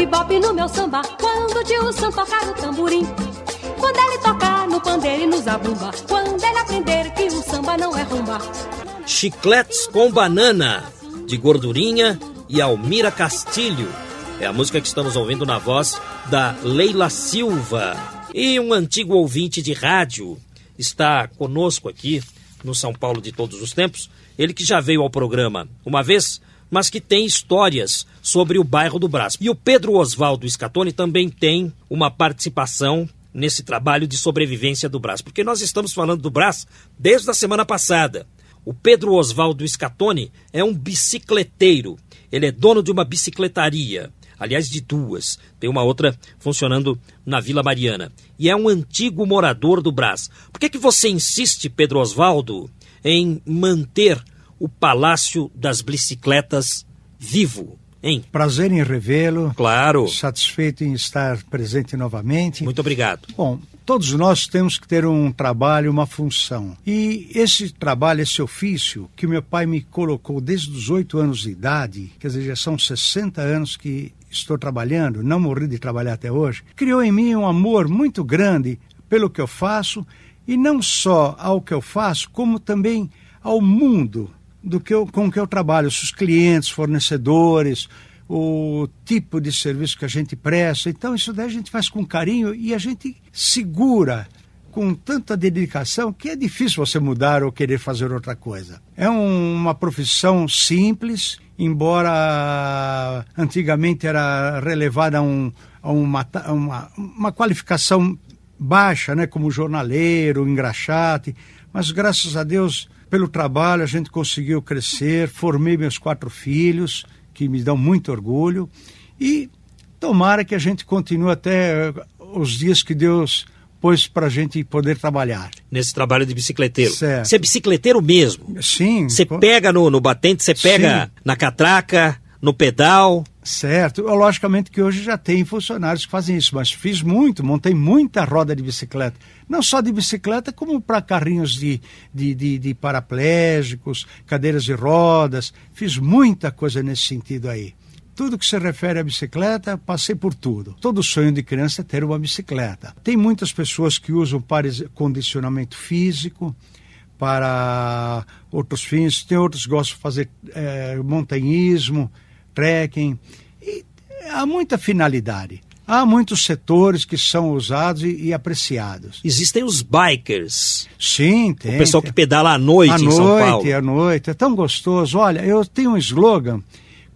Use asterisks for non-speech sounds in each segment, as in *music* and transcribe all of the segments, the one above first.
Bebop no meu samba quando o tio Sam tocar o tamborim. Quando ele tocar no pandeiro e no zabumba. Quando ele aprender que o samba não é rumba. Chicletes com banana, de gordurinha e Almira Castilho. É a música que estamos ouvindo na voz da Leila Silva. E um antigo ouvinte de rádio está conosco aqui no São Paulo de todos os tempos. Ele que já veio ao programa uma vez, mas que tem histórias sobre o bairro do Brás. E o Pedro Oswaldo Scatoni também tem uma participação nesse trabalho de sobrevivência do Brás, porque nós estamos falando do Brás desde a semana passada. O Pedro Oswaldo Scatoni é um bicicleteiro. Ele é dono de uma bicicletaria, aliás, de duas. Tem uma outra funcionando na Vila Mariana. E é um antigo morador do Brás. Por que, que você insiste, Pedro Oswaldo, em manter o Palácio das Bicicletas vivo? Hein? Prazer em revê-lo. Claro. Satisfeito em estar presente novamente. Muito obrigado. Bom, todos nós temos que ter um trabalho, uma função. E esse trabalho, esse ofício que meu pai me colocou desde os oito anos de idade, quer dizer, já são 60 anos que estou trabalhando, não morri de trabalhar até hoje, criou em mim um amor muito grande pelo que eu faço e não só ao que eu faço, como também ao mundo do que eu, com que eu trabalho, os clientes, fornecedores, o tipo de serviço que a gente presta. Então, isso daí a gente faz com carinho e a gente segura com tanta dedicação que é difícil você mudar ou querer fazer outra coisa. É um, uma profissão simples, embora antigamente era relevada a, um, a uma, uma, uma qualificação baixa, né, como jornaleiro, engraxate, mas graças a Deus pelo trabalho a gente conseguiu crescer, formei meus quatro filhos, que me dão muito orgulho, e tomara que a gente continue até os dias que Deus pôs para a gente poder trabalhar. Nesse trabalho de bicicleteiro. Certo. Você é bicicleteiro mesmo? Sim. Você pega no, no batente, você pega Sim. na catraca, no pedal. Certo. Logicamente que hoje já tem funcionários que fazem isso, mas fiz muito, montei muita roda de bicicleta. Não só de bicicleta, como para carrinhos de, de, de, de paraplégicos, cadeiras de rodas. Fiz muita coisa nesse sentido aí. Tudo que se refere à bicicleta, passei por tudo. Todo sonho de criança é ter uma bicicleta. Tem muitas pessoas que usam para condicionamento físico, para outros fins. Tem outros que gostam de fazer é, montanhismo, trekking. E há muita finalidade. Há muitos setores que são usados e, e apreciados. Existem os bikers. Sim, tem. O pessoal que pedala à noite à em noite, São Paulo. À noite, é tão gostoso. Olha, eu tenho um slogan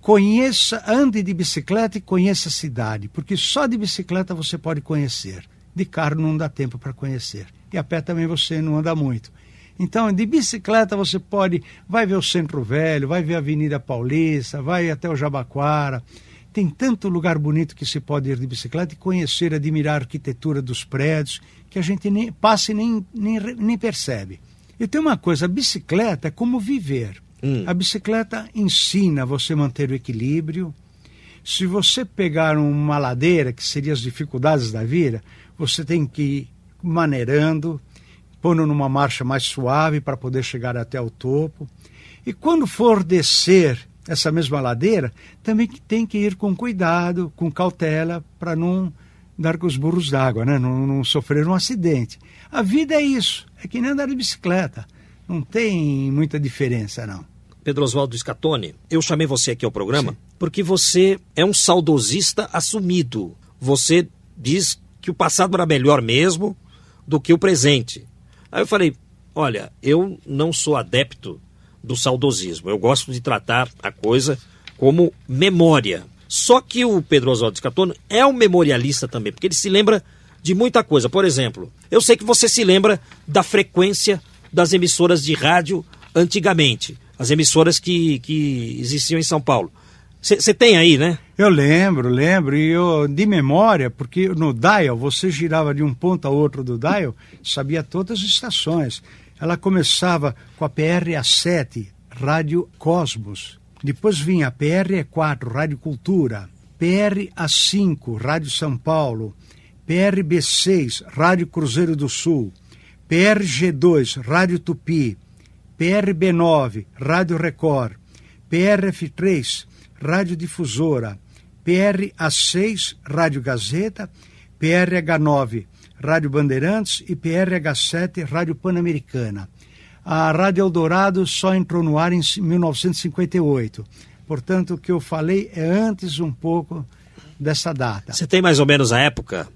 conheça, ande de bicicleta e conheça a cidade, porque só de bicicleta você pode conhecer. De carro não dá tempo para conhecer. E a pé também você não anda muito. Então, de bicicleta você pode, vai ver o Centro Velho, vai ver a Avenida Paulista, vai até o Jabaquara. Tem tanto lugar bonito que se pode ir de bicicleta e conhecer, admirar a arquitetura dos prédios, que a gente nem passa e nem, nem, nem percebe. E tem uma coisa, a bicicleta é como viver. Hum. A bicicleta ensina você a manter o equilíbrio. Se você pegar uma ladeira, que seriam as dificuldades da vida, você tem que ir maneirando, pondo numa marcha mais suave para poder chegar até o topo. E quando for descer essa mesma ladeira, também tem que ir com cuidado, com cautela, para não dar com os burros d'água, né? não, não sofrer um acidente. A vida é isso, é que nem andar de bicicleta. Não tem muita diferença, não. Pedro Oswaldo Scatoni, eu chamei você aqui ao programa Sim. porque você é um saudosista assumido. Você diz que o passado era melhor mesmo do que o presente. Aí eu falei: olha, eu não sou adepto do saudosismo. Eu gosto de tratar a coisa como memória. Só que o Pedro Oswaldo Scatoni é um memorialista também, porque ele se lembra de muita coisa. Por exemplo, eu sei que você se lembra da frequência das emissoras de rádio antigamente, as emissoras que, que existiam em São Paulo. Você tem aí, né? Eu lembro, lembro, e eu de memória, porque no dial você girava de um ponto a outro do dial, sabia todas as estações. Ela começava com a PRA7, Rádio Cosmos. Depois vinha a PRE4, Rádio Cultura. PRA5, Rádio São Paulo. PRB6, Rádio Cruzeiro do Sul. PRG2, Rádio Tupi. PRB9, Rádio Record. PRF3, Rádio Difusora. PRA6, Rádio Gazeta. PRH9, Rádio Bandeirantes e PRH7, Rádio Pan-Americana. A Rádio Eldorado só entrou no ar em 1958. Portanto, o que eu falei é antes um pouco dessa data. Você tem mais ou menos a época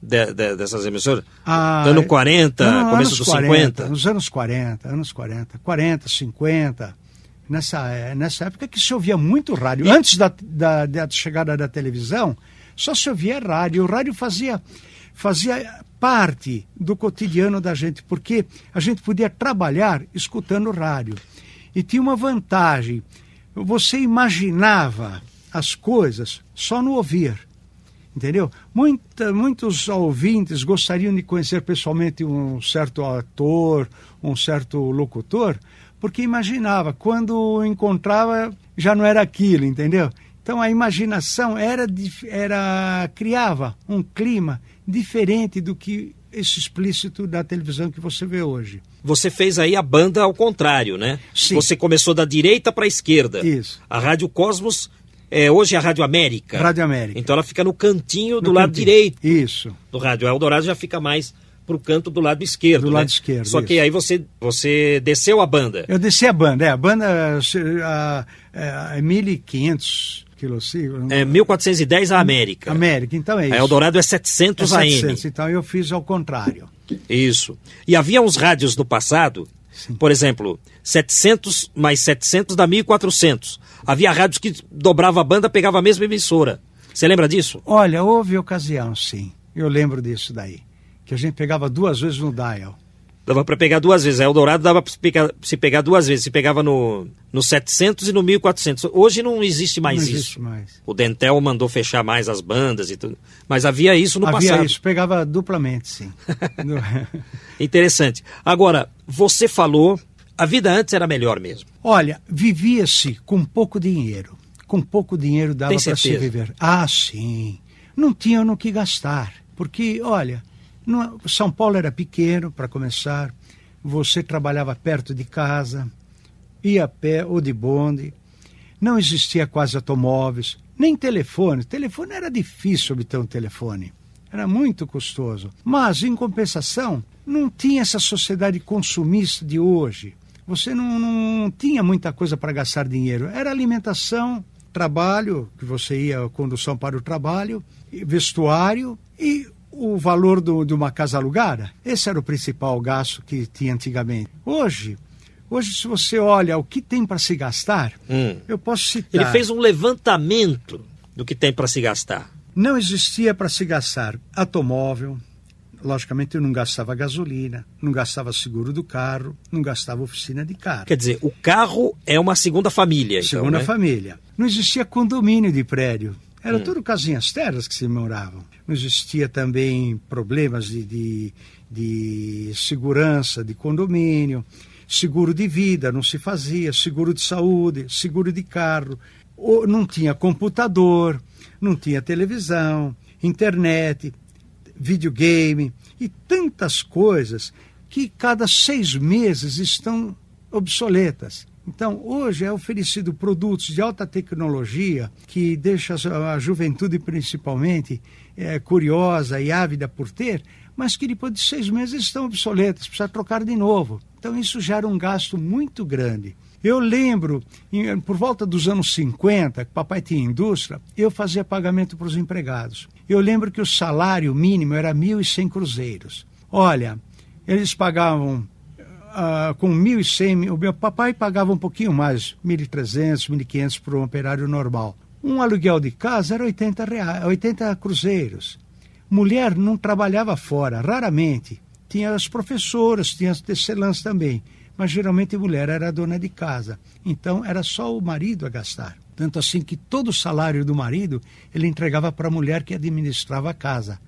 de, de, dessas emissoras? Ah, ano 40, não, começo dos 40, 50? Nos anos 40, anos 40. 40, 50. Nessa, nessa época que se ouvia muito rádio. Antes da, da, da chegada da televisão, só se ouvia rádio. O rádio fazia fazia parte do cotidiano da gente, porque a gente podia trabalhar escutando rádio. E tinha uma vantagem: você imaginava as coisas só no ouvir. Entendeu? Muita, muitos ouvintes gostariam de conhecer pessoalmente um certo ator, um certo locutor, porque imaginava, quando encontrava já não era aquilo, entendeu? Então a imaginação era, era criava um clima diferente do que esse explícito da televisão que você vê hoje. Você fez aí a banda ao contrário, né? Sim. Você começou da direita para a esquerda. Isso. A Rádio Cosmos é hoje é a Rádio América. Rádio América. Então ela fica no cantinho do lado direito. Isso. Do rádio Eldorado já fica mais para o canto do lado esquerdo. Do né? lado esquerdo. Só que aí você, você desceu a banda. Eu desci a banda, é. A banda a, a, é 1.500 quilociclos. É 1410 a América. América, então é isso. A Eldorado é 700 é 700, AM. Então eu fiz ao contrário. Isso. E havia uns rádios no passado, Sim. por exemplo, 700 mais 700 dá 1400. Havia rádios que dobrava a banda, pegava a mesma emissora. Você lembra disso? Olha, houve ocasião, sim. Eu lembro disso daí. Que a gente pegava duas vezes no dial. Dava para pegar duas vezes. A Eldorado dava para se pegar duas vezes. Se pegava no, no 700 e no 1400. Hoje não existe mais não isso. Existe mais. O Dentel mandou fechar mais as bandas e tudo. Mas havia isso no havia passado. Havia isso, pegava duplamente, sim. *laughs* Interessante. Agora, você falou, a vida antes era melhor mesmo. Olha, vivia-se com pouco dinheiro. Com pouco dinheiro dava para se viver. Ah, sim. Não tinha no que gastar. Porque, olha, são Paulo era pequeno, para começar, você trabalhava perto de casa, ia a pé ou de bonde, não existia quase automóveis, nem telefone. Telefone era difícil obter um telefone, era muito custoso. Mas, em compensação, não tinha essa sociedade consumista de hoje. Você não, não tinha muita coisa para gastar dinheiro. Era alimentação, trabalho, que você ia condução para o trabalho, vestuário e o valor do, de uma casa alugada. Esse era o principal gasto que tinha antigamente. Hoje, hoje se você olha o que tem para se gastar, hum. eu posso citar. Ele fez um levantamento do que tem para se gastar. Não existia para se gastar automóvel. Logicamente, eu não gastava gasolina, não gastava seguro do carro, não gastava oficina de carro. Quer dizer, o carro é uma segunda família. Então, segunda né? família. Não existia condomínio de prédio. Era hum. tudo casinhas terras que se moravam. Não existia também problemas de, de, de segurança de condomínio, seguro de vida não se fazia, seguro de saúde, seguro de carro. Não tinha computador, não tinha televisão, internet, videogame e tantas coisas que cada seis meses estão obsoletas. Então, hoje é oferecido produtos de alta tecnologia que deixa a juventude, principalmente, é, curiosa e ávida por ter, mas que depois de seis meses estão obsoletas, precisa trocar de novo. Então, isso gera um gasto muito grande. Eu lembro, em, por volta dos anos 50, que papai tinha indústria, eu fazia pagamento para os empregados. Eu lembro que o salário mínimo era 1.100 cruzeiros. Olha, eles pagavam ah, com 1.100, o meu papai pagava um pouquinho mais, 1.300, 1.500 para um operário normal. Um aluguel de casa era 80, reais, 80 cruzeiros. mulher não trabalhava fora, raramente. Tinha as professoras, tinha as tecelãs também, mas geralmente a mulher era a dona de casa. Então era só o marido a gastar. Tanto assim que todo o salário do marido ele entregava para a mulher que administrava a casa.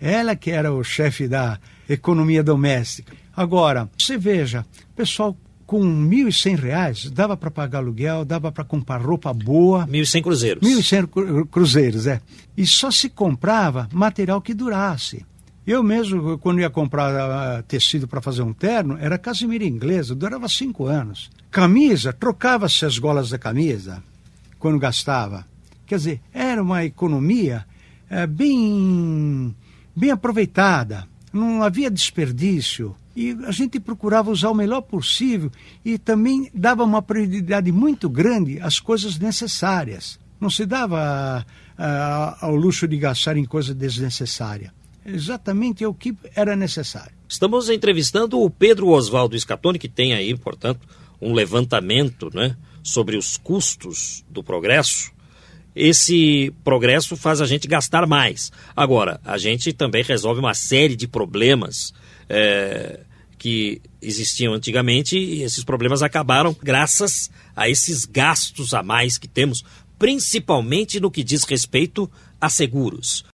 Ela que era o chefe da economia doméstica. Agora, você veja, pessoal com R$ 1.100 dava para pagar aluguel, dava para comprar roupa boa. R$ 1.100 cruzeiros. R$ 1.100 cruzeiros, é. E só se comprava material que durasse. Eu mesmo, quando ia comprar uh, tecido para fazer um terno, era casimira inglesa, durava cinco anos. Camisa, trocava-se as golas da camisa quando gastava. Quer dizer, era uma economia uh, bem, bem aproveitada, não havia desperdício e a gente procurava usar o melhor possível e também dava uma prioridade muito grande às coisas necessárias. Não se dava uh, ao luxo de gastar em coisa desnecessária. Exatamente o que era necessário. Estamos entrevistando o Pedro Oswaldo Scatoni, que tem aí, portanto, um levantamento né, sobre os custos do progresso. Esse progresso faz a gente gastar mais. Agora, a gente também resolve uma série de problemas é, que existiam antigamente e esses problemas acabaram graças a esses gastos a mais que temos, principalmente no que diz respeito a seguros.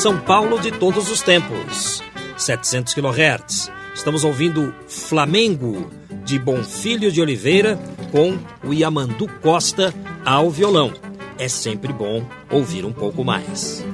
São Paulo de todos os tempos, 700 kHz. Estamos ouvindo Flamengo de Bonfilho de Oliveira com o Yamandu Costa ao violão. É sempre bom ouvir um pouco mais.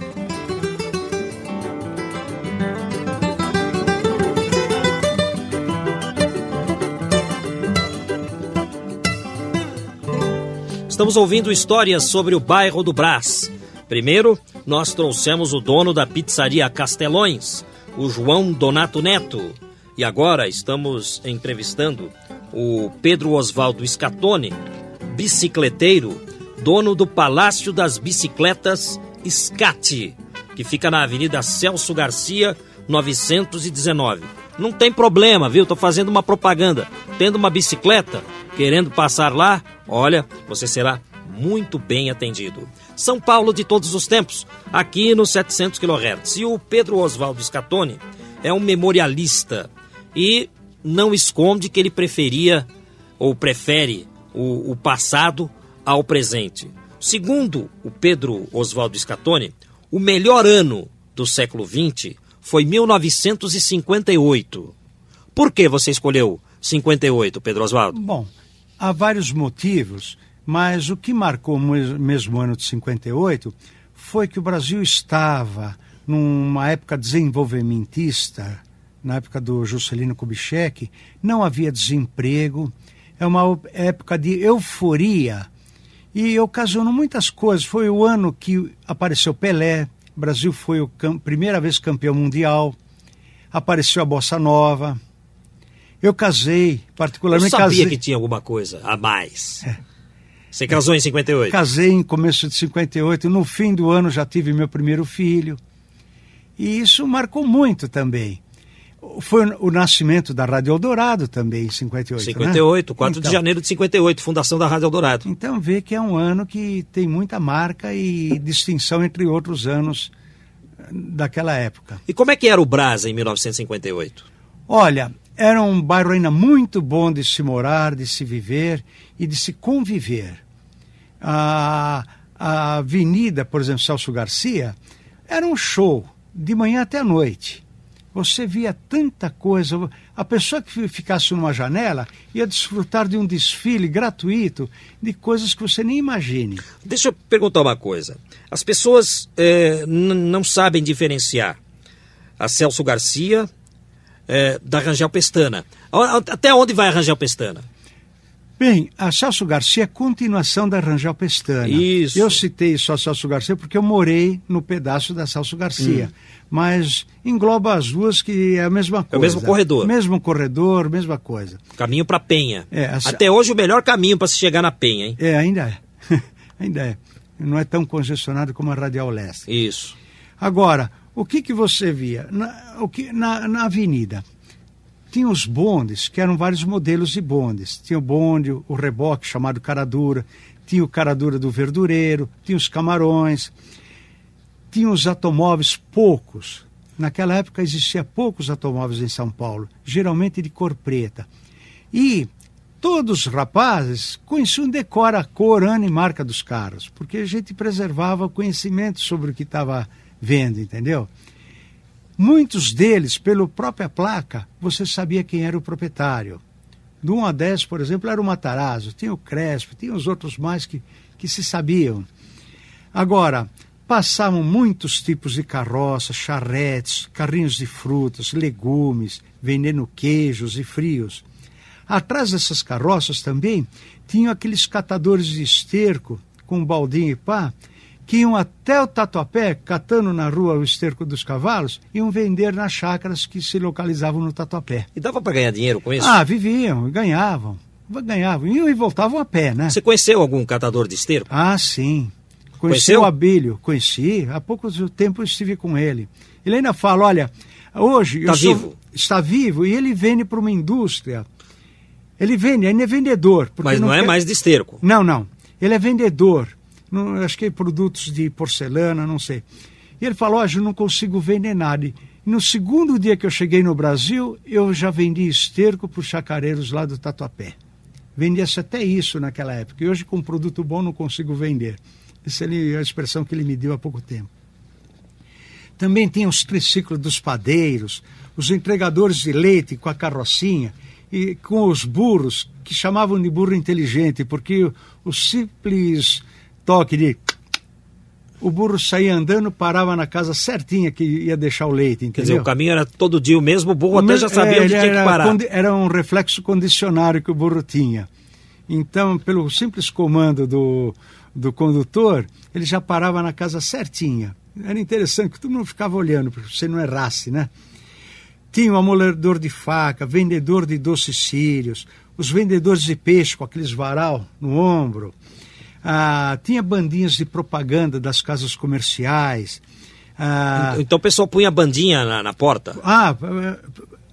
Estamos ouvindo histórias sobre o bairro do Brás. Primeiro, nós trouxemos o dono da pizzaria Castelões, o João Donato Neto. E agora estamos entrevistando o Pedro Oswaldo Scatone, bicicleteiro, dono do Palácio das Bicicletas Scati, que fica na Avenida Celso Garcia, 919. Não tem problema, viu? Tô fazendo uma propaganda. Tendo uma bicicleta, querendo passar lá, olha, você será muito bem atendido. São Paulo de todos os tempos, aqui no 700 kHz. E o Pedro Oswaldo Scatone é um memorialista e não esconde que ele preferia ou prefere o, o passado ao presente. Segundo o Pedro Oswaldo Scatone, o melhor ano do século XX foi 1958. Por que você escolheu 58, Pedro Oswaldo? Bom, há vários motivos. Mas o que marcou o mesmo ano de 58 foi que o Brasil estava numa época desenvolvimentista, na época do Juscelino Kubitschek, não havia desemprego, é uma época de euforia e ocasionou muitas coisas. Foi o ano que apareceu Pelé, o Brasil foi a primeira vez campeão mundial, apareceu a Bossa Nova. Eu casei, particularmente Eu sabia casei. que tinha alguma coisa a mais. É. Você casou em 58? Casei em começo de 58. No fim do ano já tive meu primeiro filho. E isso marcou muito também. Foi o nascimento da Rádio Eldorado também, em 58. 58, né? 4 então, de janeiro de 58, fundação da Rádio Eldorado. Então vê que é um ano que tem muita marca e distinção entre outros anos eh, daquela época. E como é que era o Brasa em 1958? Olha, era um bairro ainda muito bom de se morar, de se viver e de se conviver a, a avenida, por exemplo, Celso Garcia, era um show, de manhã até a noite. Você via tanta coisa. A pessoa que ficasse numa janela ia desfrutar de um desfile gratuito de coisas que você nem imagine. Deixa eu perguntar uma coisa. As pessoas é, não sabem diferenciar a Celso Garcia é, da Rangel Pestana. Até onde vai a Rangel Pestana? Bem, a Celso Garcia é continuação da Rangel Pestana. Isso. Eu citei só Celso Garcia porque eu morei no pedaço da Celso Garcia. Hum. Mas engloba as duas que é a mesma coisa. É o mesmo corredor. Mesmo corredor, mesma coisa. Caminho para Penha. É, a... Até hoje o melhor caminho para se chegar na Penha, hein? É, ainda é. *laughs* ainda é. não é tão congestionado como a Radial Leste. Isso. Agora, o que, que você via? Na, o que, na, na avenida, tinha os bondes, que eram vários modelos de bondes. Tinha o bonde, o reboque chamado caradura, tinha o caradura do verdureiro, tinha os camarões, tinha os automóveis poucos. Naquela época existia poucos automóveis em São Paulo, geralmente de cor preta. E todos os rapazes conheciam decor a cor, ano e marca dos carros, porque a gente preservava conhecimento sobre o que estava vendo, entendeu? Muitos deles, pela própria placa, você sabia quem era o proprietário. Do 1 a 10, por exemplo, era o Matarazzo, tinha o Crespo, tinha os outros mais que, que se sabiam. Agora, passavam muitos tipos de carroças, charretes, carrinhos de frutas, legumes, vendendo queijos e frios. Atrás dessas carroças também tinham aqueles catadores de esterco com baldinho e pá, que iam até o Tatuapé, catando na rua o esterco dos cavalos, iam vender nas chácaras que se localizavam no Tatuapé. E dava para ganhar dinheiro com isso? Ah, viviam, ganhavam. Ganhavam, iam e voltavam a pé, né? Você conheceu algum catador de esterco? Ah, sim. Conheci Conheceu? o Abílio, conheci. Há pouco tempo eu estive com ele. Ele ainda fala, olha, hoje... Está vivo? Está vivo e ele vende para uma indústria. Ele vende, ainda é vendedor. Mas não, não é quer... mais de esterco? Não, não. Ele é vendedor não, acho que é produtos de porcelana, não sei. E ele falou: hoje eu não consigo vender nada. E no segundo dia que eu cheguei no Brasil, eu já vendi esterco para os chacareiros lá do Tatuapé. Vendia-se até isso naquela época. E hoje, com um produto bom, não consigo vender. Essa é a expressão que ele me deu há pouco tempo. Também tinha os triciclos dos padeiros, os entregadores de leite com a carrocinha e com os burros, que chamavam de burro inteligente, porque o simples toque de. O burro saía andando, parava na casa certinha que ia deixar o leite, entendeu? Quer dizer, o caminho era todo dia o mesmo, o burro o até já sabia é, onde tinha que parar. Era um reflexo condicionário que o burro tinha. Então, pelo simples comando do, do condutor, ele já parava na casa certinha. Era interessante que todo mundo ficava olhando, para você não errasse, né? Tinha um amoledor de faca, vendedor de doces sírios, os vendedores de peixe com aqueles varal no ombro, ah, tinha bandinhas de propaganda das casas comerciais. Ah, então o pessoal punha bandinha na, na porta? Ah,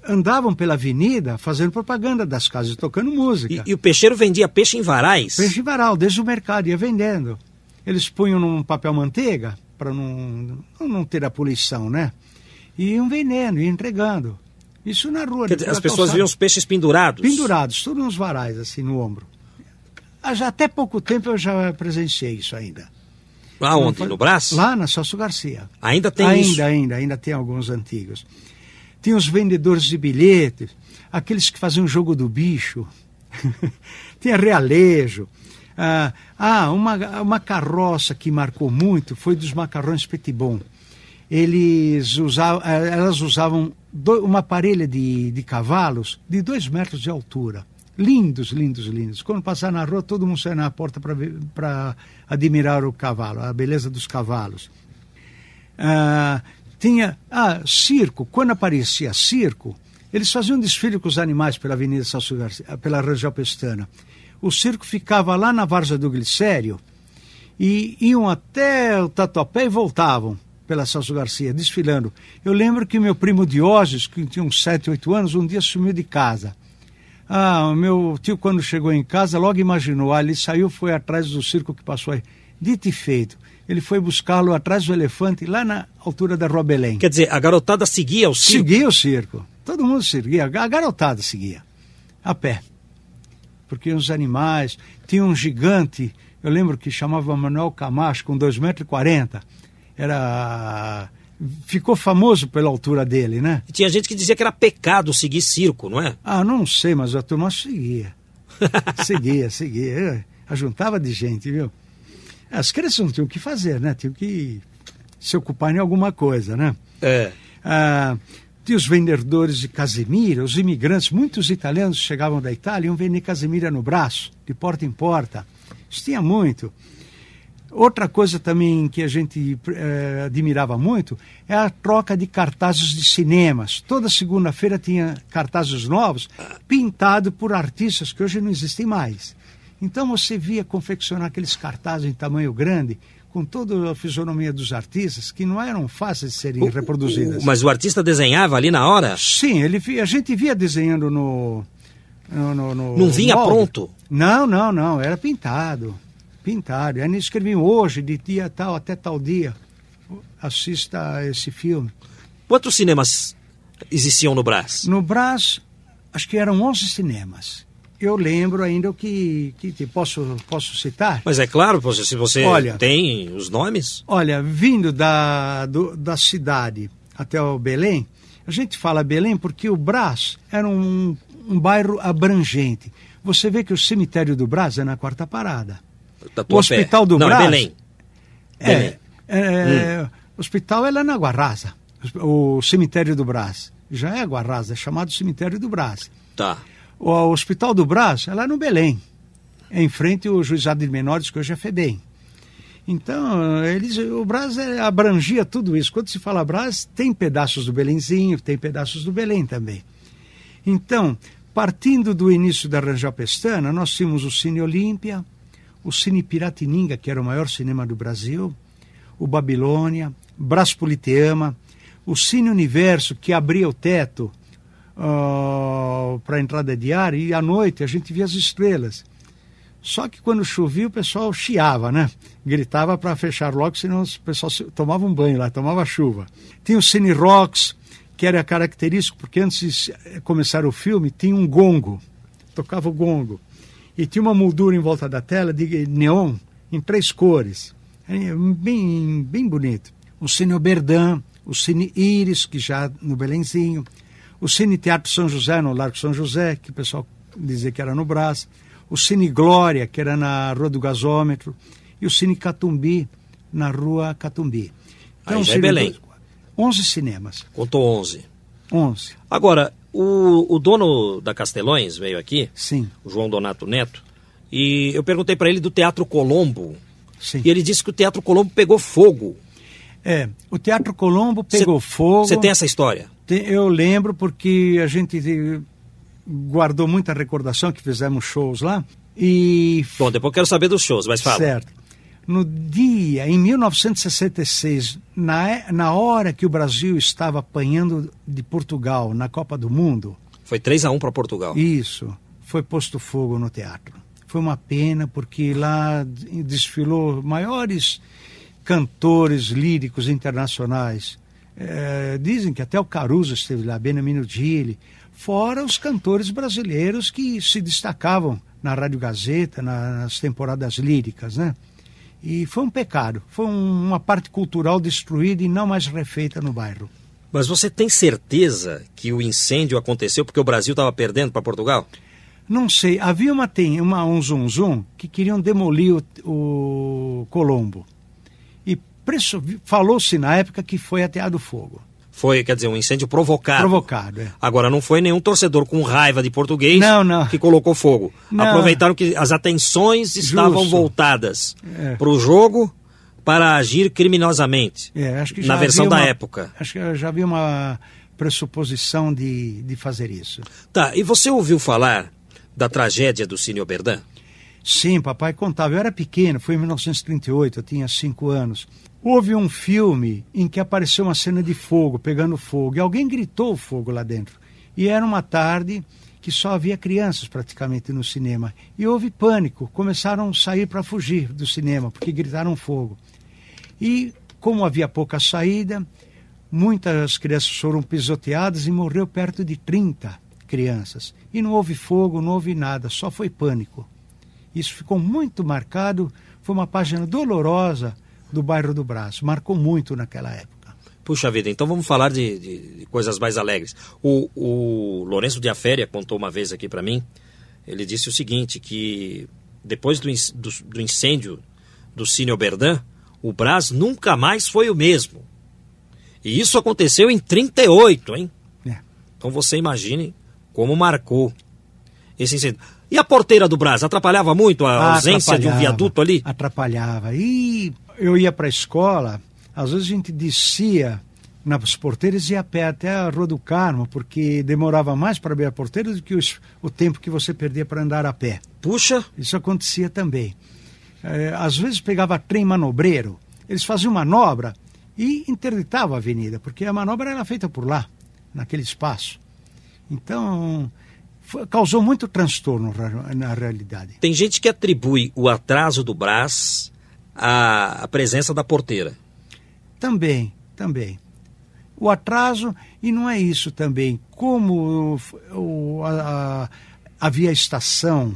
andavam pela avenida fazendo propaganda das casas, tocando música. E, e, o peixeiro vendia peixe em varais? Peixe em varal, desde o mercado, ia vendendo. Eles punham num papel manteiga, para não, não ter a poluição, né? E iam vendendo, iam entregando. Isso na rua. Dizer, as pessoas viam os peixes pendurados? Pendurados, tudo nos varais, assim, no ombro. Até pouco tempo eu já presenciei isso ainda. Lá ontem, no braço? Lá na Celso Garcia. Ainda tem ainda, isso? Ainda, ainda, ainda tem alguns antigos. Tinha os vendedores de bilhetes, aqueles que faziam jogo do bicho. *laughs* Tinha realejo. Ah, ah, uma, uma carroça que marcou muito foi dos macarrões Petibon. Eles usavam, eh, elas usavam uma parelha de, de cavalos de dois metros de altura lindos, lindos, lindos. Quando passar na rua, todo mundo sai na porta para admirar o cavalo, a beleza dos cavalos. Ah, tinha ah, circo. Quando aparecia circo, eles faziam desfile com os animais pela Avenida Celso Garcia, pela Rangel Pestana. O circo ficava lá na Várzea do Glicério e iam até o Tatuapé e voltavam pela Celso Garcia, desfilando. Eu lembro que meu primo Diógenes, que tinha uns 7, 8 anos, um dia sumiu de casa. Ah, o meu tio, quando chegou em casa, logo imaginou. Ah, ele saiu, foi atrás do circo que passou aí. Dito e feito. Ele foi buscá-lo atrás do elefante, lá na altura da Rua Belém. Quer dizer, a garotada seguia o circo? Seguia o circo. Todo mundo seguia. A garotada seguia. A pé. Porque os animais. Tinha um gigante, eu lembro que chamava Manuel Camacho, com 2,40 metros. Era ficou famoso pela altura dele, né? E tinha gente que dizia que era pecado seguir circo, não é? Ah, não sei, mas a turma seguia. *laughs* seguia, seguia. Ajuntava de gente, viu? As crianças não tinham o que fazer, né? Tinham que se ocupar em alguma coisa, né? É. Ah, tinha os vendedores de casemira, os imigrantes, muitos italianos chegavam da Itália e iam vender casemira no braço, de porta em porta. Isso tinha muito. Outra coisa também que a gente eh, admirava muito é a troca de cartazes de cinemas. Toda segunda-feira tinha cartazes novos, pintados por artistas que hoje não existem mais. Então você via confeccionar aqueles cartazes em tamanho grande, com toda a fisionomia dos artistas, que não eram fáceis de serem reproduzidas. O, mas o artista desenhava ali na hora? Sim, ele, a gente via desenhando no. no, no, no não vinha molde. pronto? Não, não, não, era pintado. Pintado. Aí escreviam hoje, de dia tal até tal dia. Assista esse filme. Quantos cinemas existiam no Brás? No Brás, acho que eram 11 cinemas eu lembro ainda o que, que, que, posso, posso citar. Mas é claro, se você olha, tem os nomes. Olha, vindo da, do, da cidade até o Belém, a gente fala Belém porque o Brás era um, um bairro abrangente. Você vê que o cemitério do Brás é na quarta parada. O hospital do Não, Brás. É Belém. É, Belém. é, hum. O hospital é lá na Guarraza. O cemitério do Brás. Já é Guarraza, é chamado cemitério do Brás. Tá. O Hospital do Brás é lá no Belém, em frente ao Juizado de Menores, que hoje é FEBEM. Então, eles, o Brás é, abrangia tudo isso. Quando se fala Brás, tem pedaços do Belenzinho, tem pedaços do Belém também. Então, partindo do início da Rangel Pestana, nós tínhamos o Cine Olímpia, o Cine Piratininga, que era o maior cinema do Brasil, o Babilônia, Brás Politeama, o Cine Universo, que abria o teto uh, para a entrada diária e à noite a gente via as estrelas. Só que quando chovia o pessoal chiava, né? Gritava para fechar logo, senão o pessoal tomava um banho lá, tomava chuva. Tinha o Cine Rocks, que era característico, porque antes de começar o filme tinha um gongo, tocava o gongo. E tinha uma moldura em volta da tela de neon em três cores. Bem, bem bonito. O Cine Oberdan, o Cine Íris, que já no Belenzinho, o Cine Teatro São José, no Largo São José, que o pessoal dizia que era no Brás, o Cine Glória, que era na Rua do Gasômetro, e o Cine Catumbi, na Rua Catumbi. Então, Aí já é Belém. 11 cinemas. Contou 11. 11. Agora, o, o dono da Castelões veio aqui, Sim. o João Donato Neto, e eu perguntei para ele do Teatro Colombo. Sim. E ele disse que o Teatro Colombo pegou fogo. É, o Teatro Colombo pegou cê, fogo. Você tem essa história? Eu lembro porque a gente guardou muita recordação que fizemos shows lá e... Bom, depois eu quero saber dos shows, mas fala. Certo. No dia, em 1966, na, na hora que o Brasil estava apanhando de Portugal na Copa do Mundo... Foi 3 a 1 para Portugal. Isso. Foi posto fogo no teatro. Foi uma pena porque lá desfilou maiores cantores líricos internacionais é, dizem que até o Caruso esteve lá, Benamino Gili, fora os cantores brasileiros que se destacavam na Rádio Gazeta, na, nas temporadas líricas, né? E foi um pecado, foi um, uma parte cultural destruída e não mais refeita no bairro. Mas você tem certeza que o incêndio aconteceu porque o Brasil estava perdendo para Portugal? Não sei. Havia uma, tem, uma um zum zum que queriam demolir o, o Colombo falou-se na época que foi ateado fogo. Foi, quer dizer, um incêndio provocado. Provocado, é. Agora, não foi nenhum torcedor com raiva de português não, não. que colocou fogo. Não. Aproveitaram que as atenções estavam Justo. voltadas é. para o jogo para agir criminosamente. É, acho que na versão da época. Acho que já havia uma pressuposição de, de fazer isso. Tá, e você ouviu falar da tragédia do Cine Oberdan? Sim, papai contava. Eu era pequeno, foi em 1938, eu tinha cinco anos. Houve um filme em que apareceu uma cena de fogo, pegando fogo, e alguém gritou fogo lá dentro. E era uma tarde que só havia crianças praticamente no cinema. E houve pânico, começaram a sair para fugir do cinema, porque gritaram fogo. E, como havia pouca saída, muitas crianças foram pisoteadas e morreu perto de 30 crianças. E não houve fogo, não houve nada, só foi pânico. Isso ficou muito marcado, foi uma página dolorosa do bairro do Braço. Marcou muito naquela época. Puxa vida, então vamos falar de, de, de coisas mais alegres. O, o Lourenço de Aféria contou uma vez aqui para mim, ele disse o seguinte, que depois do, do, do incêndio do Cine Oberdan, o Brás nunca mais foi o mesmo. E isso aconteceu em 38, hein? É. Então você imagine como marcou esse incêndio. E a porteira do Brás atrapalhava muito a ausência de um viaduto ali? Atrapalhava. E eu ia para a escola, às vezes a gente descia nas porteiras e ia a pé até a Rua do Carmo, porque demorava mais para abrir a porteira do que os, o tempo que você perdia para andar a pé. Puxa! Isso acontecia também. É, às vezes pegava trem manobreiro, eles faziam manobra e interditavam a avenida, porque a manobra era feita por lá, naquele espaço. Então, foi, causou muito transtorno na realidade. Tem gente que atribui o atraso do Brás à, à presença da porteira. Também, também. O atraso, e não é isso também, como o, a, a, havia estação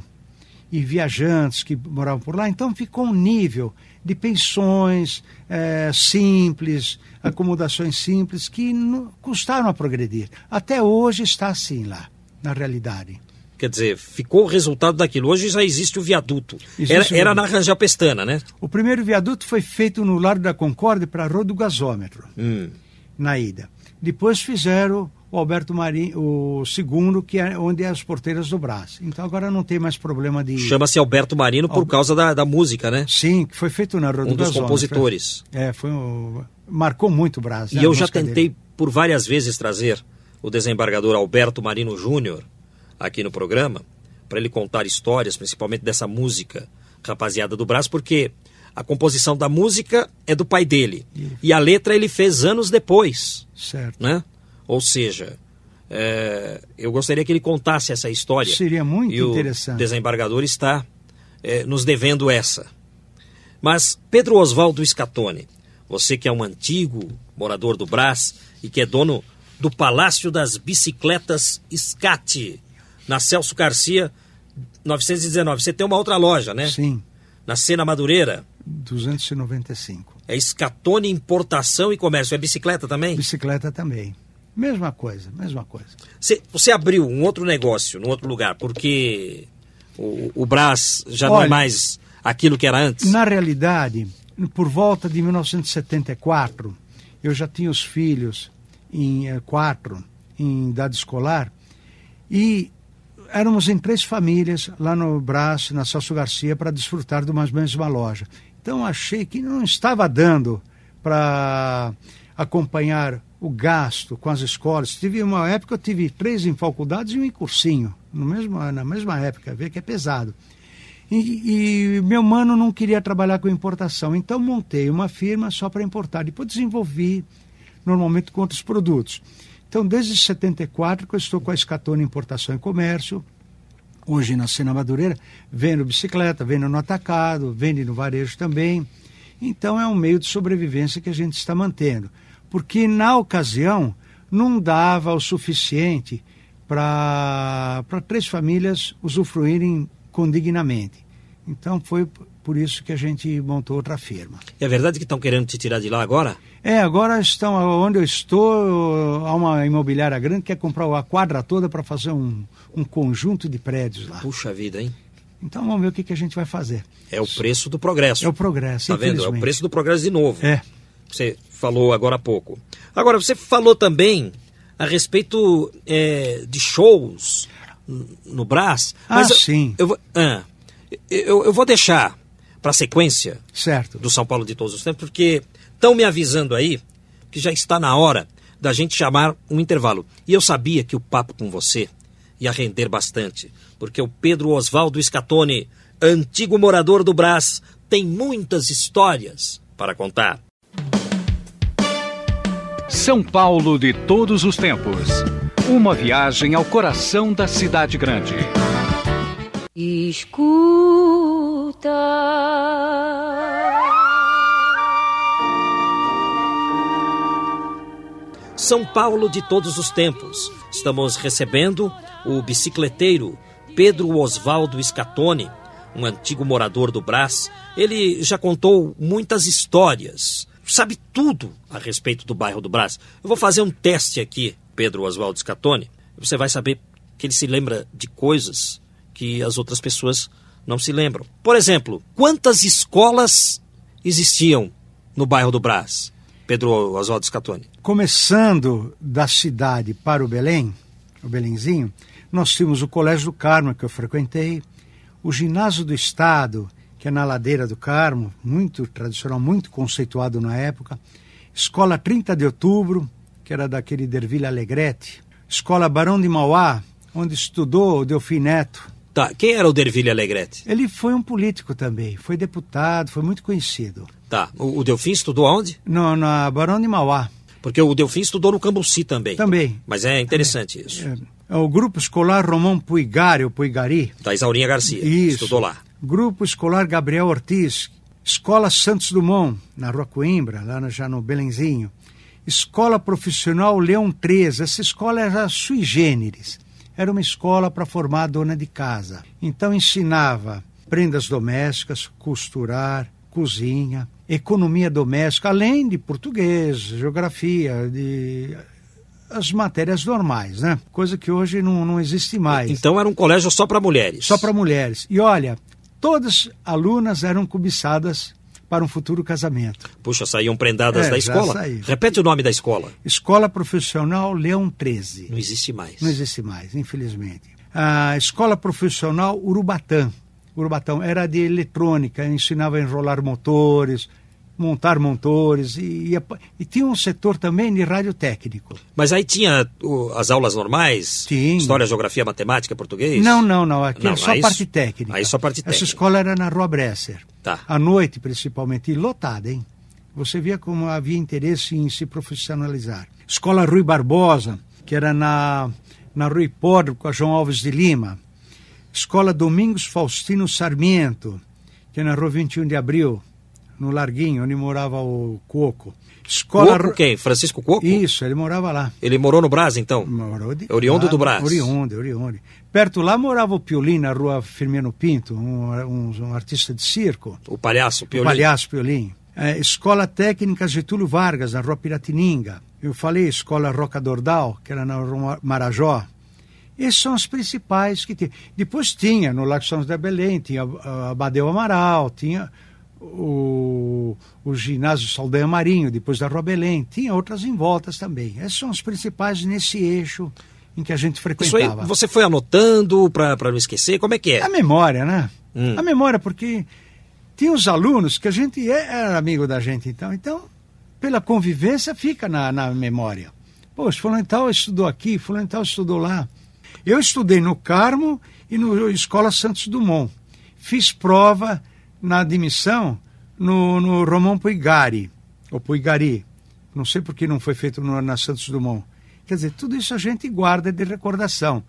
e viajantes que moravam por lá, então ficou um nível de pensões é, simples, acomodações simples, que custaram a progredir. Até hoje está assim lá, na realidade. Quer dizer, ficou o resultado daquilo. Hoje já existe o viaduto. Existe era, era na Rangel Pestana, né? O primeiro viaduto foi feito no Largo da Concórdia para a Rua do Gasômetro, hum. na ida. Depois fizeram o Alberto Marinho, o segundo, que é onde é as porteiras do Brás. Então agora não tem mais problema de. Chama-se Alberto Marino por Al... causa da, da música, né? Sim, que foi feito na Rua um dos compositores. É, foi um... marcou muito o Brás. E né, eu já tentei dele. por várias vezes trazer o desembargador Alberto Marino Júnior aqui no programa para ele contar histórias, principalmente dessa música Rapaziada do Brás, porque a composição da música é do pai dele e a letra ele fez anos depois. Certo. Né? Ou seja, é, eu gostaria que ele contasse essa história. Seria muito e interessante. O desembargador está é, nos devendo essa. Mas, Pedro Oswaldo Scatone, você que é um antigo morador do Brás e que é dono do Palácio das Bicicletas Scate, na Celso Garcia 919. Você tem uma outra loja, né? Sim. Na Sena Madureira. 295. É Scatone Importação e Comércio. É bicicleta também? Bicicleta também. Mesma coisa, mesma coisa. Você, você abriu um outro negócio num outro lugar, porque o, o Brás já Olha, não é mais aquilo que era antes? Na realidade, por volta de 1974, eu já tinha os filhos em eh, quatro, em idade escolar, e éramos em três famílias lá no Brás, na Celso Garcia, para desfrutar de uma mesma loja. Então achei que não estava dando para acompanhar o gasto com as escolas. Tive uma época eu tive três em faculdades e um em cursinho, no mesmo, na mesma época, vê que é pesado. E, e, meu mano não queria trabalhar com importação, então montei uma firma só para importar. Depois desenvolvi normalmente com outros produtos. Então, desde 74 que eu estou com a Escatona Importação e Comércio, hoje na Sena Madureira, vendo bicicleta, vendo no atacado, vende no varejo também. Então, é um meio de sobrevivência que a gente está mantendo porque na ocasião não dava o suficiente para três famílias usufruírem condignamente. Então foi por isso que a gente montou outra firma. É verdade que estão querendo te tirar de lá agora? É, agora estão onde eu estou, há uma imobiliária grande que quer comprar a quadra toda para fazer um, um conjunto de prédios lá. Puxa vida, hein? Então vamos ver o que, que a gente vai fazer. É o preço do progresso. É o progresso. Tá vendo? É o preço do progresso de novo. É. Você falou agora há pouco. Agora, você falou também a respeito é, de shows no Brás. Ah, sim. Eu, eu, ah, eu, eu vou deixar para a sequência certo. do São Paulo de todos os tempos, porque estão me avisando aí que já está na hora da gente chamar um intervalo. E eu sabia que o papo com você ia render bastante, porque o Pedro Oswaldo Scatone, antigo morador do Brás, tem muitas histórias para contar. São Paulo de todos os tempos. Uma viagem ao coração da cidade grande. Escuta. São Paulo de todos os tempos. Estamos recebendo o bicicleteiro Pedro Osvaldo Scatone, um antigo morador do Brás. Ele já contou muitas histórias sabe tudo a respeito do bairro do Brás. Eu vou fazer um teste aqui, Pedro Oswaldo Scatone. Você vai saber que ele se lembra de coisas que as outras pessoas não se lembram. Por exemplo, quantas escolas existiam no bairro do Brás? Pedro Oswaldo Scatone. Começando da cidade para o Belém, o Belenzinho, nós tínhamos o Colégio do Carmo, que eu frequentei, o Ginásio do Estado, que é na Ladeira do Carmo, muito tradicional, muito conceituado na época. Escola 30 de Outubro, que era daquele Derville Alegrete. Escola Barão de Mauá, onde estudou o Delfim Neto. Tá, quem era o Derville Alegretti? Ele foi um político também, foi deputado, foi muito conhecido. Tá, o, o Delfim estudou aonde? No, na Barão de Mauá. Porque o Delfim estudou no Cambuci também. Também. Mas é interessante isso. É, o Grupo Escolar Romão Puigari, ou Puigari. Da Isaurinha Garcia. Isso. Estudou lá. Grupo Escolar Gabriel Ortiz. Escola Santos Dumont, na Rua Coimbra, lá no, já no Belenzinho. Escola Profissional Leão 13. Essa escola era sui generis. Era uma escola para formar dona de casa. Então ensinava prendas domésticas, costurar, cozinha, economia doméstica, além de português, geografia, de as matérias normais, né? Coisa que hoje não, não existe mais. Então era um colégio só para mulheres. Só para mulheres. E olha, todas alunas eram cobiçadas para um futuro casamento. Puxa, saíam prendadas É, da escola? Repete o nome da escola. Escola Profissional Leão 13. Não existe mais. Não existe mais, infelizmente. A Escola Profissional Urubatã. Urubatão era de eletrônica, ensinava a enrolar motores, montar motores e, pa- e tinha um setor também de radiotécnico. Mas aí tinha o, as aulas normais? Tinha. História, geografia, matemática, português? Não, não, não, aqui Não, era só aí parte técnica. aí só parte Essa técnica. escola era na Rua Bresser. Tá. À noite, principalmente, e lotada, hein? Você via como havia interesse em se profissionalizar. Escola Rui Barbosa, que era na, na Rua Hipódromo, com a João Alves de Lima. Escola Domingos Faustino Sarmiento, que é na Rua 21 de Abril, no Larguinho, onde morava o Coco. Escola Coco quem? Francisco Coco? Isso, ele morava lá. Ele morou no Brás, então? Morou de- Oriundo lá, do Brás. Oriundo, oriundo. Perto lá morava o Piolim, na rua Firmino Pinto, um, um- um artista de circo. O palhaço, o O Piolim. palhaço Piolim. É, Escola Técnica Getúlio Vargas, na rua Piratininga. Eu falei Escola Roca Dordal, que era na rua Marajó. Esses são os principais que tinha. Depois tinha, no Lago São José de Belém, tinha a Abadeu Amaral, tinha o, o ginásio Saldanha Marinho, depois da Rua Belém. Tinha outras em voltas também. Esses são os principais nesse eixo em que a gente Isso aí frequentava. você foi anotando para não esquecer? Como é que é? A memória, né? Hum. A memória, porque tinha os alunos que a gente é- era amigo da gente, então. Então, pela convivência, fica na, na memória. Poxa, fulano e tal estudou aqui, fulano e tal estudou lá. Eu estudei no Carmo e no Escola Santos Dumont. Fiz prova na admissão no, no Romão Puigari, ou Puigari. Não sei por que não foi feito no, na Santos Dumont. Quer dizer, tudo isso a gente guarda de recordação.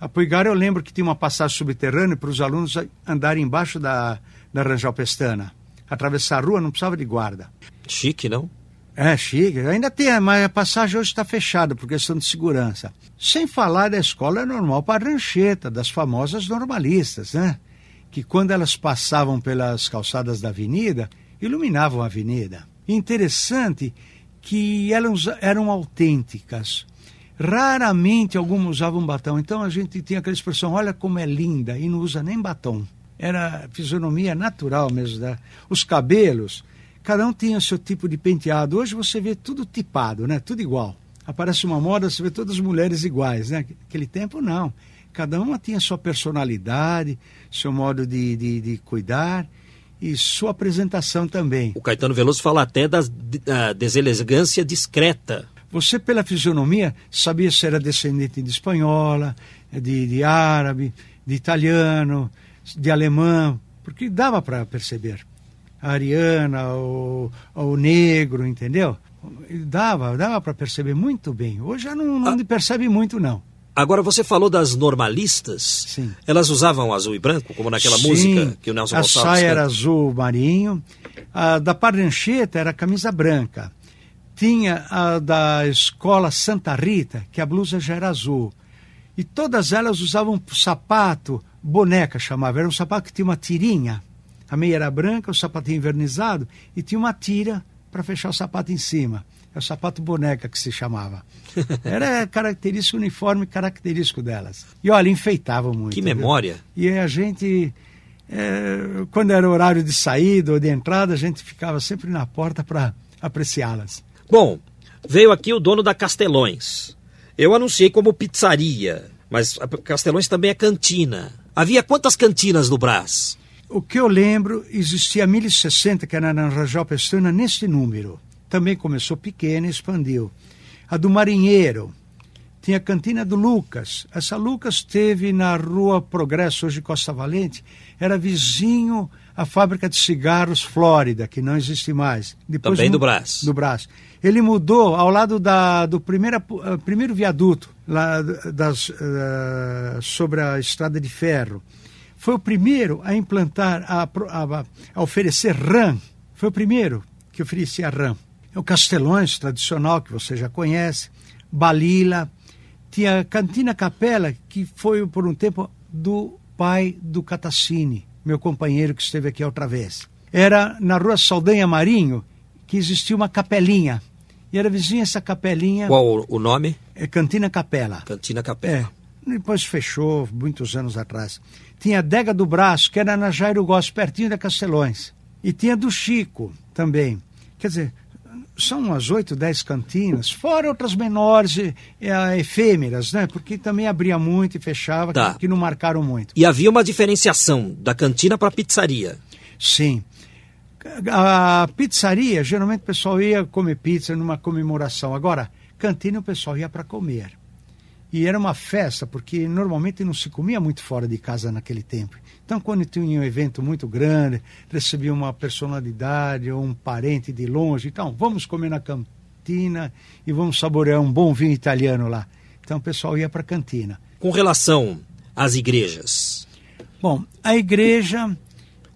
A Puigari eu lembro que tinha uma passagem subterrânea para os alunos andarem embaixo da, da Rangel Pestana. Atravessar a rua não precisava de guarda. Chique, não? É, chique. Ainda tem, mas a passagem hoje está fechada por questão de segurança. Sem falar da escola normal para rancheta, das famosas normalistas, né? Que quando elas passavam pelas calçadas da avenida, iluminavam a avenida. Interessante que elas eram autênticas. Raramente alguma usava um batom. Então a gente tinha aquela expressão, olha como é linda, e não usa nem batom. Era fisionomia natural mesmo. Da... Os cabelos, cada um tinha seu tipo de penteado. Hoje você vê tudo tipado, né? Tudo igual. Aparece uma moda, você vê todas as mulheres iguais, né? Naquele tempo, não. Cada uma tinha sua personalidade, seu modo de, de, de cuidar e sua apresentação também. O Caetano Veloso fala até da da deselegância discreta. Você, pela fisionomia, sabia se era descendente de espanhola, de, de árabe, de italiano, de alemão, porque dava para perceber. A ariana, o, o negro, entendeu? Dava, dava para perceber muito bem. Hoje já não, não Ah. percebe muito, não. Agora, você falou das normalistas. Sim. Elas usavam azul e branco, como naquela Sim, música que o Nelson A Gonçalves saia canta? era azul marinho, a da Parrancheta era camisa branca. Tinha a da escola Santa Rita, que a blusa já era azul. E todas elas usavam sapato, boneca chamava, era um sapato que tinha uma tirinha. A meia era branca, o sapatinho envernizado, e tinha uma tira para fechar o sapato em cima. É o sapato boneca que se chamava. *laughs* Era característico, uniforme característico delas. E olha, enfeitavam muito. Que viu? memória. E a gente, é, quando era horário de saída ou de entrada, a gente ficava sempre na porta para apreciá-las. Bom, veio aqui o dono da Castelões. Eu anunciei como pizzaria, mas Castelões também é cantina. Havia quantas cantinas no Brás? O que eu lembro, existia a 1060, que era na Rajal Pestana, neste número. Também começou pequena e expandiu. A do Marinheiro tinha a cantina do Lucas. Essa Lucas teve na rua Progresso, hoje Costa Valente, era vizinho à fábrica de cigarros Flórida, que não existe mais. Depois Também do Brás. Do Brás. Ele mudou ao lado da, do primeiro, uh, primeiro viaduto, lá das, uh, sobre a estrada de ferro. Foi o primeiro a implantar, a, a, a oferecer RAM. Foi o primeiro que oferecia RAM. É o Castelões, tradicional, que você já conhece, Balila, tinha a Cantina Capela, que foi por um tempo do pai do Catacini, meu companheiro que esteve aqui outra vez. Era na rua Saldanha Marinho que existia uma capelinha. E era vizinha essa capelinha. Qual o nome? É Cantina Capela. Cantina Capela. É. Depois fechou, muitos anos atrás. Tinha a Dega do Braço, que era na Jairo Góes, pertinho da Castelões. E tinha do Chico também. Quer dizer, são umas oito, dez cantinas, fora outras menores, é, efêmeras, né? Porque também abria muito e fechava, tá. que, que, não marcaram muito. E havia uma diferenciação da cantina para a pizzaria. Sim. A pizzaria, geralmente o pessoal ia comer pizza numa comemoração. Agora, cantina o pessoal ia para comer. E era uma festa, porque normalmente não se comia muito fora de casa naquele tempo. Então, quando tinha um evento muito grande, recebia uma personalidade ou um parente de longe, então, vamos comer na cantina e vamos saborear um bom vinho italiano lá. Então, o pessoal ia para a cantina. Com relação às igrejas? Bom, a igreja.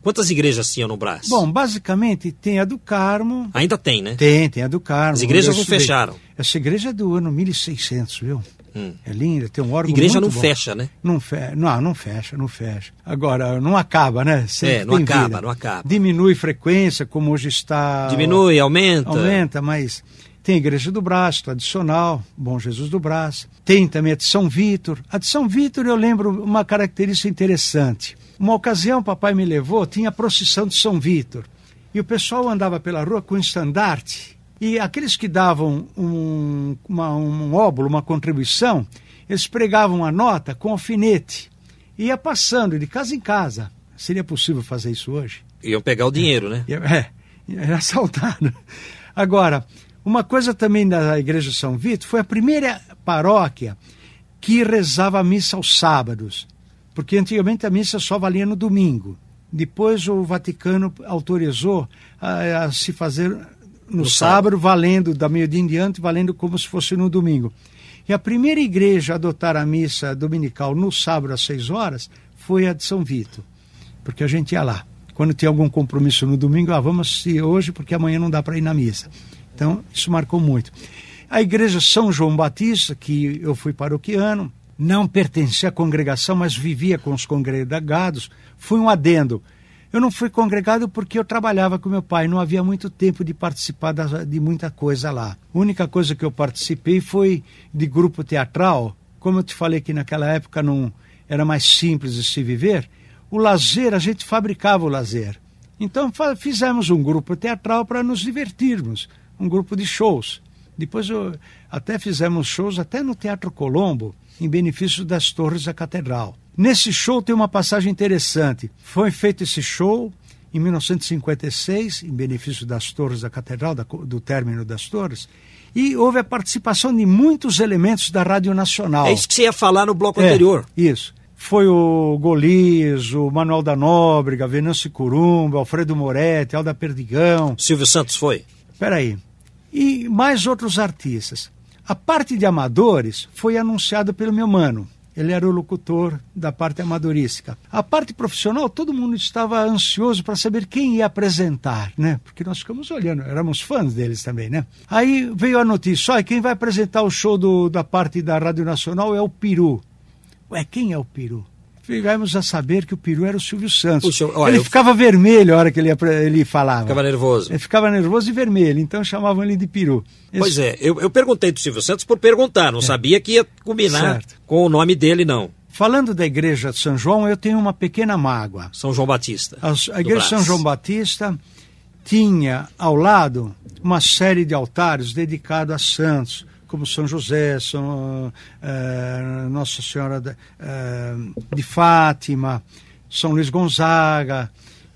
Quantas igrejas tinham no Brás? Bom, basicamente tem a do Carmo. Ainda tem, né? Tem, tem a do Carmo. As igrejas não fecharam. Essa igreja é do ano 1600, viu? Hum. É linda, tem um órgão Igreja não bom. fecha, né? Não, fe... não, não fecha, não fecha. Agora, não acaba, né? Sempre é, não acaba, vida. não acaba. Diminui frequência, como hoje está... Diminui, aumenta. Aumenta, mas tem a Igreja do Braço, tradicional, Bom Jesus do Braço. Tem também a de São Vítor. A de São Vítor eu lembro uma característica interessante. Uma ocasião, o papai me levou, tinha a procissão de São Vítor. E o pessoal andava pela rua com estandarte e aqueles que davam um, uma, um óbolo, uma contribuição, eles pregavam a nota com alfinete. Ia passando de casa em casa. Seria possível fazer isso hoje? Iam pegar o dinheiro, né? É, era *laughs* assaltado. Agora, uma coisa também da Igreja São Vito foi a primeira paróquia que rezava a missa aos sábados, porque antigamente a missa só valia no domingo. Depois o Vaticano autorizou a, a se fazer no, no sábado, sábado, valendo, da meio-dia em diante, valendo como se fosse no domingo. E a primeira igreja a adotar a missa dominical no sábado às seis horas foi a de São Vito, porque a gente ia lá. Quando tinha algum compromisso no domingo, ah, vamos assistir hoje porque amanhã não dá para ir na missa. Então, isso marcou muito. A igreja São João Batista, que eu fui paroquiano, não pertencia à congregação, mas vivia com os congregados, foi um adendo. Eu não fui congregado porque eu trabalhava com meu pai, não havia muito tempo de participar de muita coisa lá. A única coisa que eu participei foi de grupo teatral. Como eu te falei que naquela época não era mais simples de se viver, o lazer, a gente fabricava o lazer. Então fizemos um grupo teatral para nos divertirmos, um grupo de shows. Depois eu, até fizemos shows até no Teatro Colombo, em benefício das torres da catedral. Nesse show tem uma passagem interessante. Foi feito esse show em 1956, em benefício das torres da catedral, da, do término das torres, e houve a participação de muitos elementos da Rádio Nacional. É isso que você ia falar no bloco é, anterior. Isso. Foi o Golias, o Manuel da Nóbrega, Venâncio Curumba, Alfredo Moretti, Alda Perdigão. Silvio Santos foi? Espera aí. E mais outros artistas. A parte de amadores foi anunciada pelo meu mano, ele era o locutor da parte amadorística. A parte profissional, todo mundo estava ansioso para saber quem ia apresentar, né? Porque nós ficamos olhando, éramos fãs deles também, né? Aí veio a notícia, olha, quem vai apresentar o show do, da parte da Rádio Nacional é o Peru. Ué, quem é o Peru? Tivemos a saber que o peru era o Silvio Santos. Puxa, olha, ele eu... ficava vermelho a hora que ele, ele falava. Ficava nervoso. Ele ficava nervoso e vermelho, então chamavam ele de peru. Esse... Pois é, eu, eu perguntei do Silvio Santos por perguntar, não é. sabia que ia combinar certo. com o nome dele, não. Falando da igreja de São João, eu tenho uma pequena mágoa. São João Batista. A, a igreja de São João Batista tinha ao lado uma série de altares dedicados a santos como São José, São, uh, Nossa Senhora de, uh, de Fátima, São Luís Gonzaga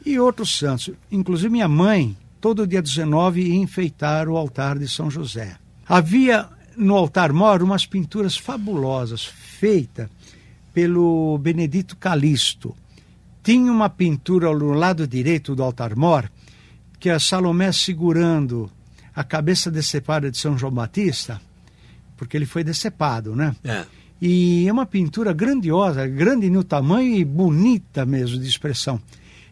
e outros santos. Inclusive minha mãe, todo dia 19, ia enfeitar o altar de São José. Havia no altar-mor umas pinturas fabulosas, feitas pelo Benedito Calixto. Tinha uma pintura no lado direito do altar-mor, que é a Salomé segurando a cabeça decepada de São João Batista, porque ele foi decepado, né? É. E é uma pintura grandiosa, grande no tamanho e bonita mesmo de expressão.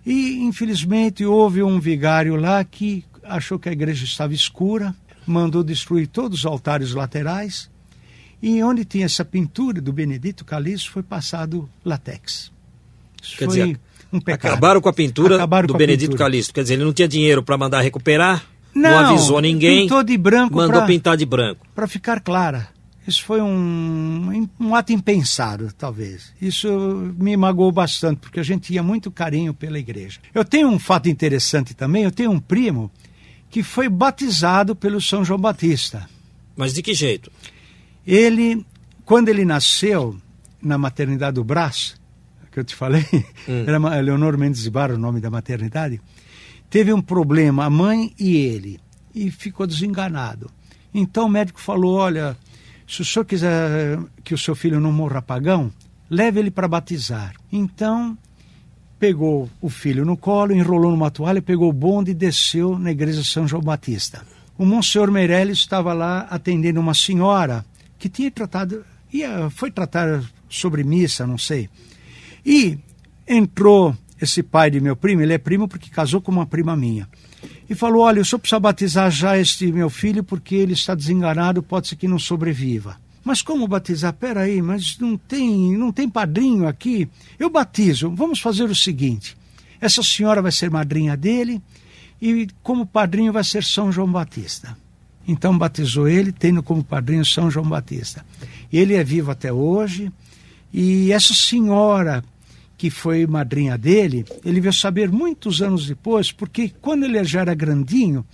E, infelizmente, houve um vigário lá que achou que a igreja estava escura, mandou destruir todos os altares laterais, e onde tinha essa pintura do Benedito Calixto foi passado latex. Isso Quer foi dizer, um pecado. Acabaram com a pintura acabaram do Benedito pintura. Calixto. Quer dizer, ele não tinha dinheiro para mandar recuperar, não, não, avisou ninguém. Pintou de branco. Mandou pra, pintar de branco. Para ficar clara. Isso foi um, um ato impensado, talvez. Isso me magoou bastante, porque a gente tinha muito carinho pela igreja. Eu tenho um fato interessante também. Eu tenho um primo que foi batizado pelo São João Batista. Mas de que jeito? Ele, quando ele nasceu na maternidade do Brás, que eu te falei, hum. *laughs* era Leonor Mendes Ibarra o nome da maternidade, teve um problema, a mãe e ele, e ficou desenganado. Então o médico falou: olha, se o senhor quiser que o seu filho não morra pagão, leve ele para batizar. Então pegou o filho no colo, enrolou numa toalha, pegou o bonde e desceu na igreja São João Batista. O Monsenhor Meirelles estava lá atendendo uma senhora que tinha tratado, ia, foi tratar sobre missa, não sei. E entrou esse pai de meu primo, ele é primo porque casou com uma prima minha. E falou: Olha, eu só preciso batizar já este meu filho porque ele está desenganado, pode ser que não sobreviva. Mas como batizar? Peraí, mas não tem, não tem padrinho aqui. Eu batizo. Vamos fazer o seguinte: essa senhora vai ser madrinha dele e como padrinho vai ser São João Batista. Então batizou ele, tendo como padrinho São João Batista. Ele é vivo até hoje e essa senhora que foi madrinha dele, ele veio saber muitos anos depois, porque quando ele já era grandinho,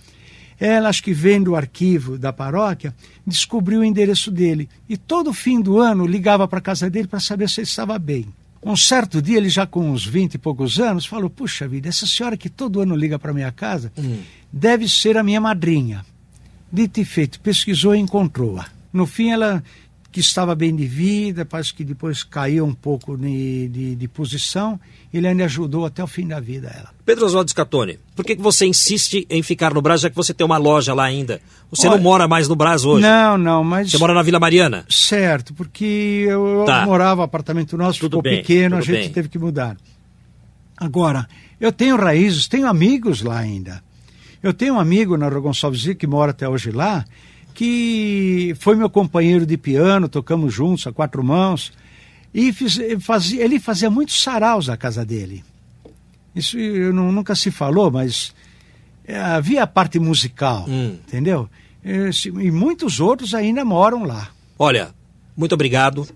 ela, acho que vendo o arquivo da paróquia, descobriu o endereço dele. E todo fim do ano ligava para a casa dele para saber se ele estava bem. Um certo dia, ele já com uns 20 e poucos anos, falou: Puxa vida, essa senhora que todo ano liga para minha casa hum. deve ser a minha madrinha. Dito e feito, pesquisou e encontrou-a. No fim, ela que estava bem de vida, parece que depois caiu um pouco de, de, de, posição. Ele ainda ajudou até o fim da vida ela. Pedro Oswaldo Scatone, por que, que você insiste em ficar no Brás, já que você tem uma loja lá ainda? Você Olha, não mora mais no Brás hoje? Não, não, mas... Você mora na Vila Mariana? Certo, porque eu, tá. morava, apartamento nosso tudo ficou bem, pequeno, a gente bem. teve que mudar. Agora, eu tenho raízes, tenho amigos lá ainda. Eu tenho um amigo na Rua Gonçalves que mora até hoje lá, que foi meu companheiro de piano, tocamos juntos a quatro mãos. E fiz, fazia, ele fazia muitos saraus na casa dele. Isso não, nunca se falou, mas é, havia a parte musical, hum. entendeu? E, e muitos outros ainda moram lá. Olha, muito obrigado.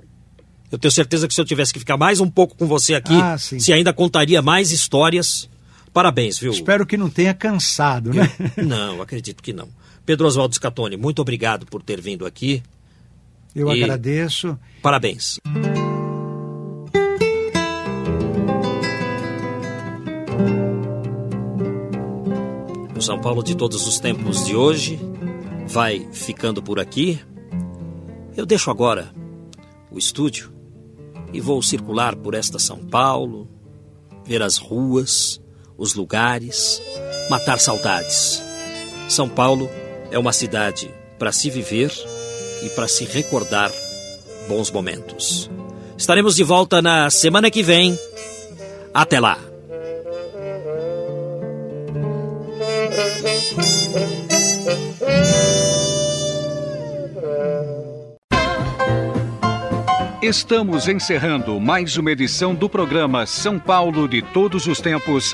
Eu tenho certeza que se eu tivesse que ficar mais um pouco com você aqui, ah, se ainda contaria mais histórias. Parabéns, viu? Espero que não tenha cansado, né? Eu, não, acredito que não. Pedro Oswaldo Scatone, muito obrigado por ter vindo aqui. Eu e agradeço. Parabéns. O São Paulo de todos os tempos de hoje vai ficando por aqui. Eu deixo agora o estúdio e vou circular por esta São Paulo, ver as ruas, os lugares, matar saudades. São Paulo é uma cidade para se viver e para se recordar bons momentos. Estaremos de volta na semana que vem. Até lá! Estamos encerrando mais uma edição do programa São Paulo de Todos os Tempos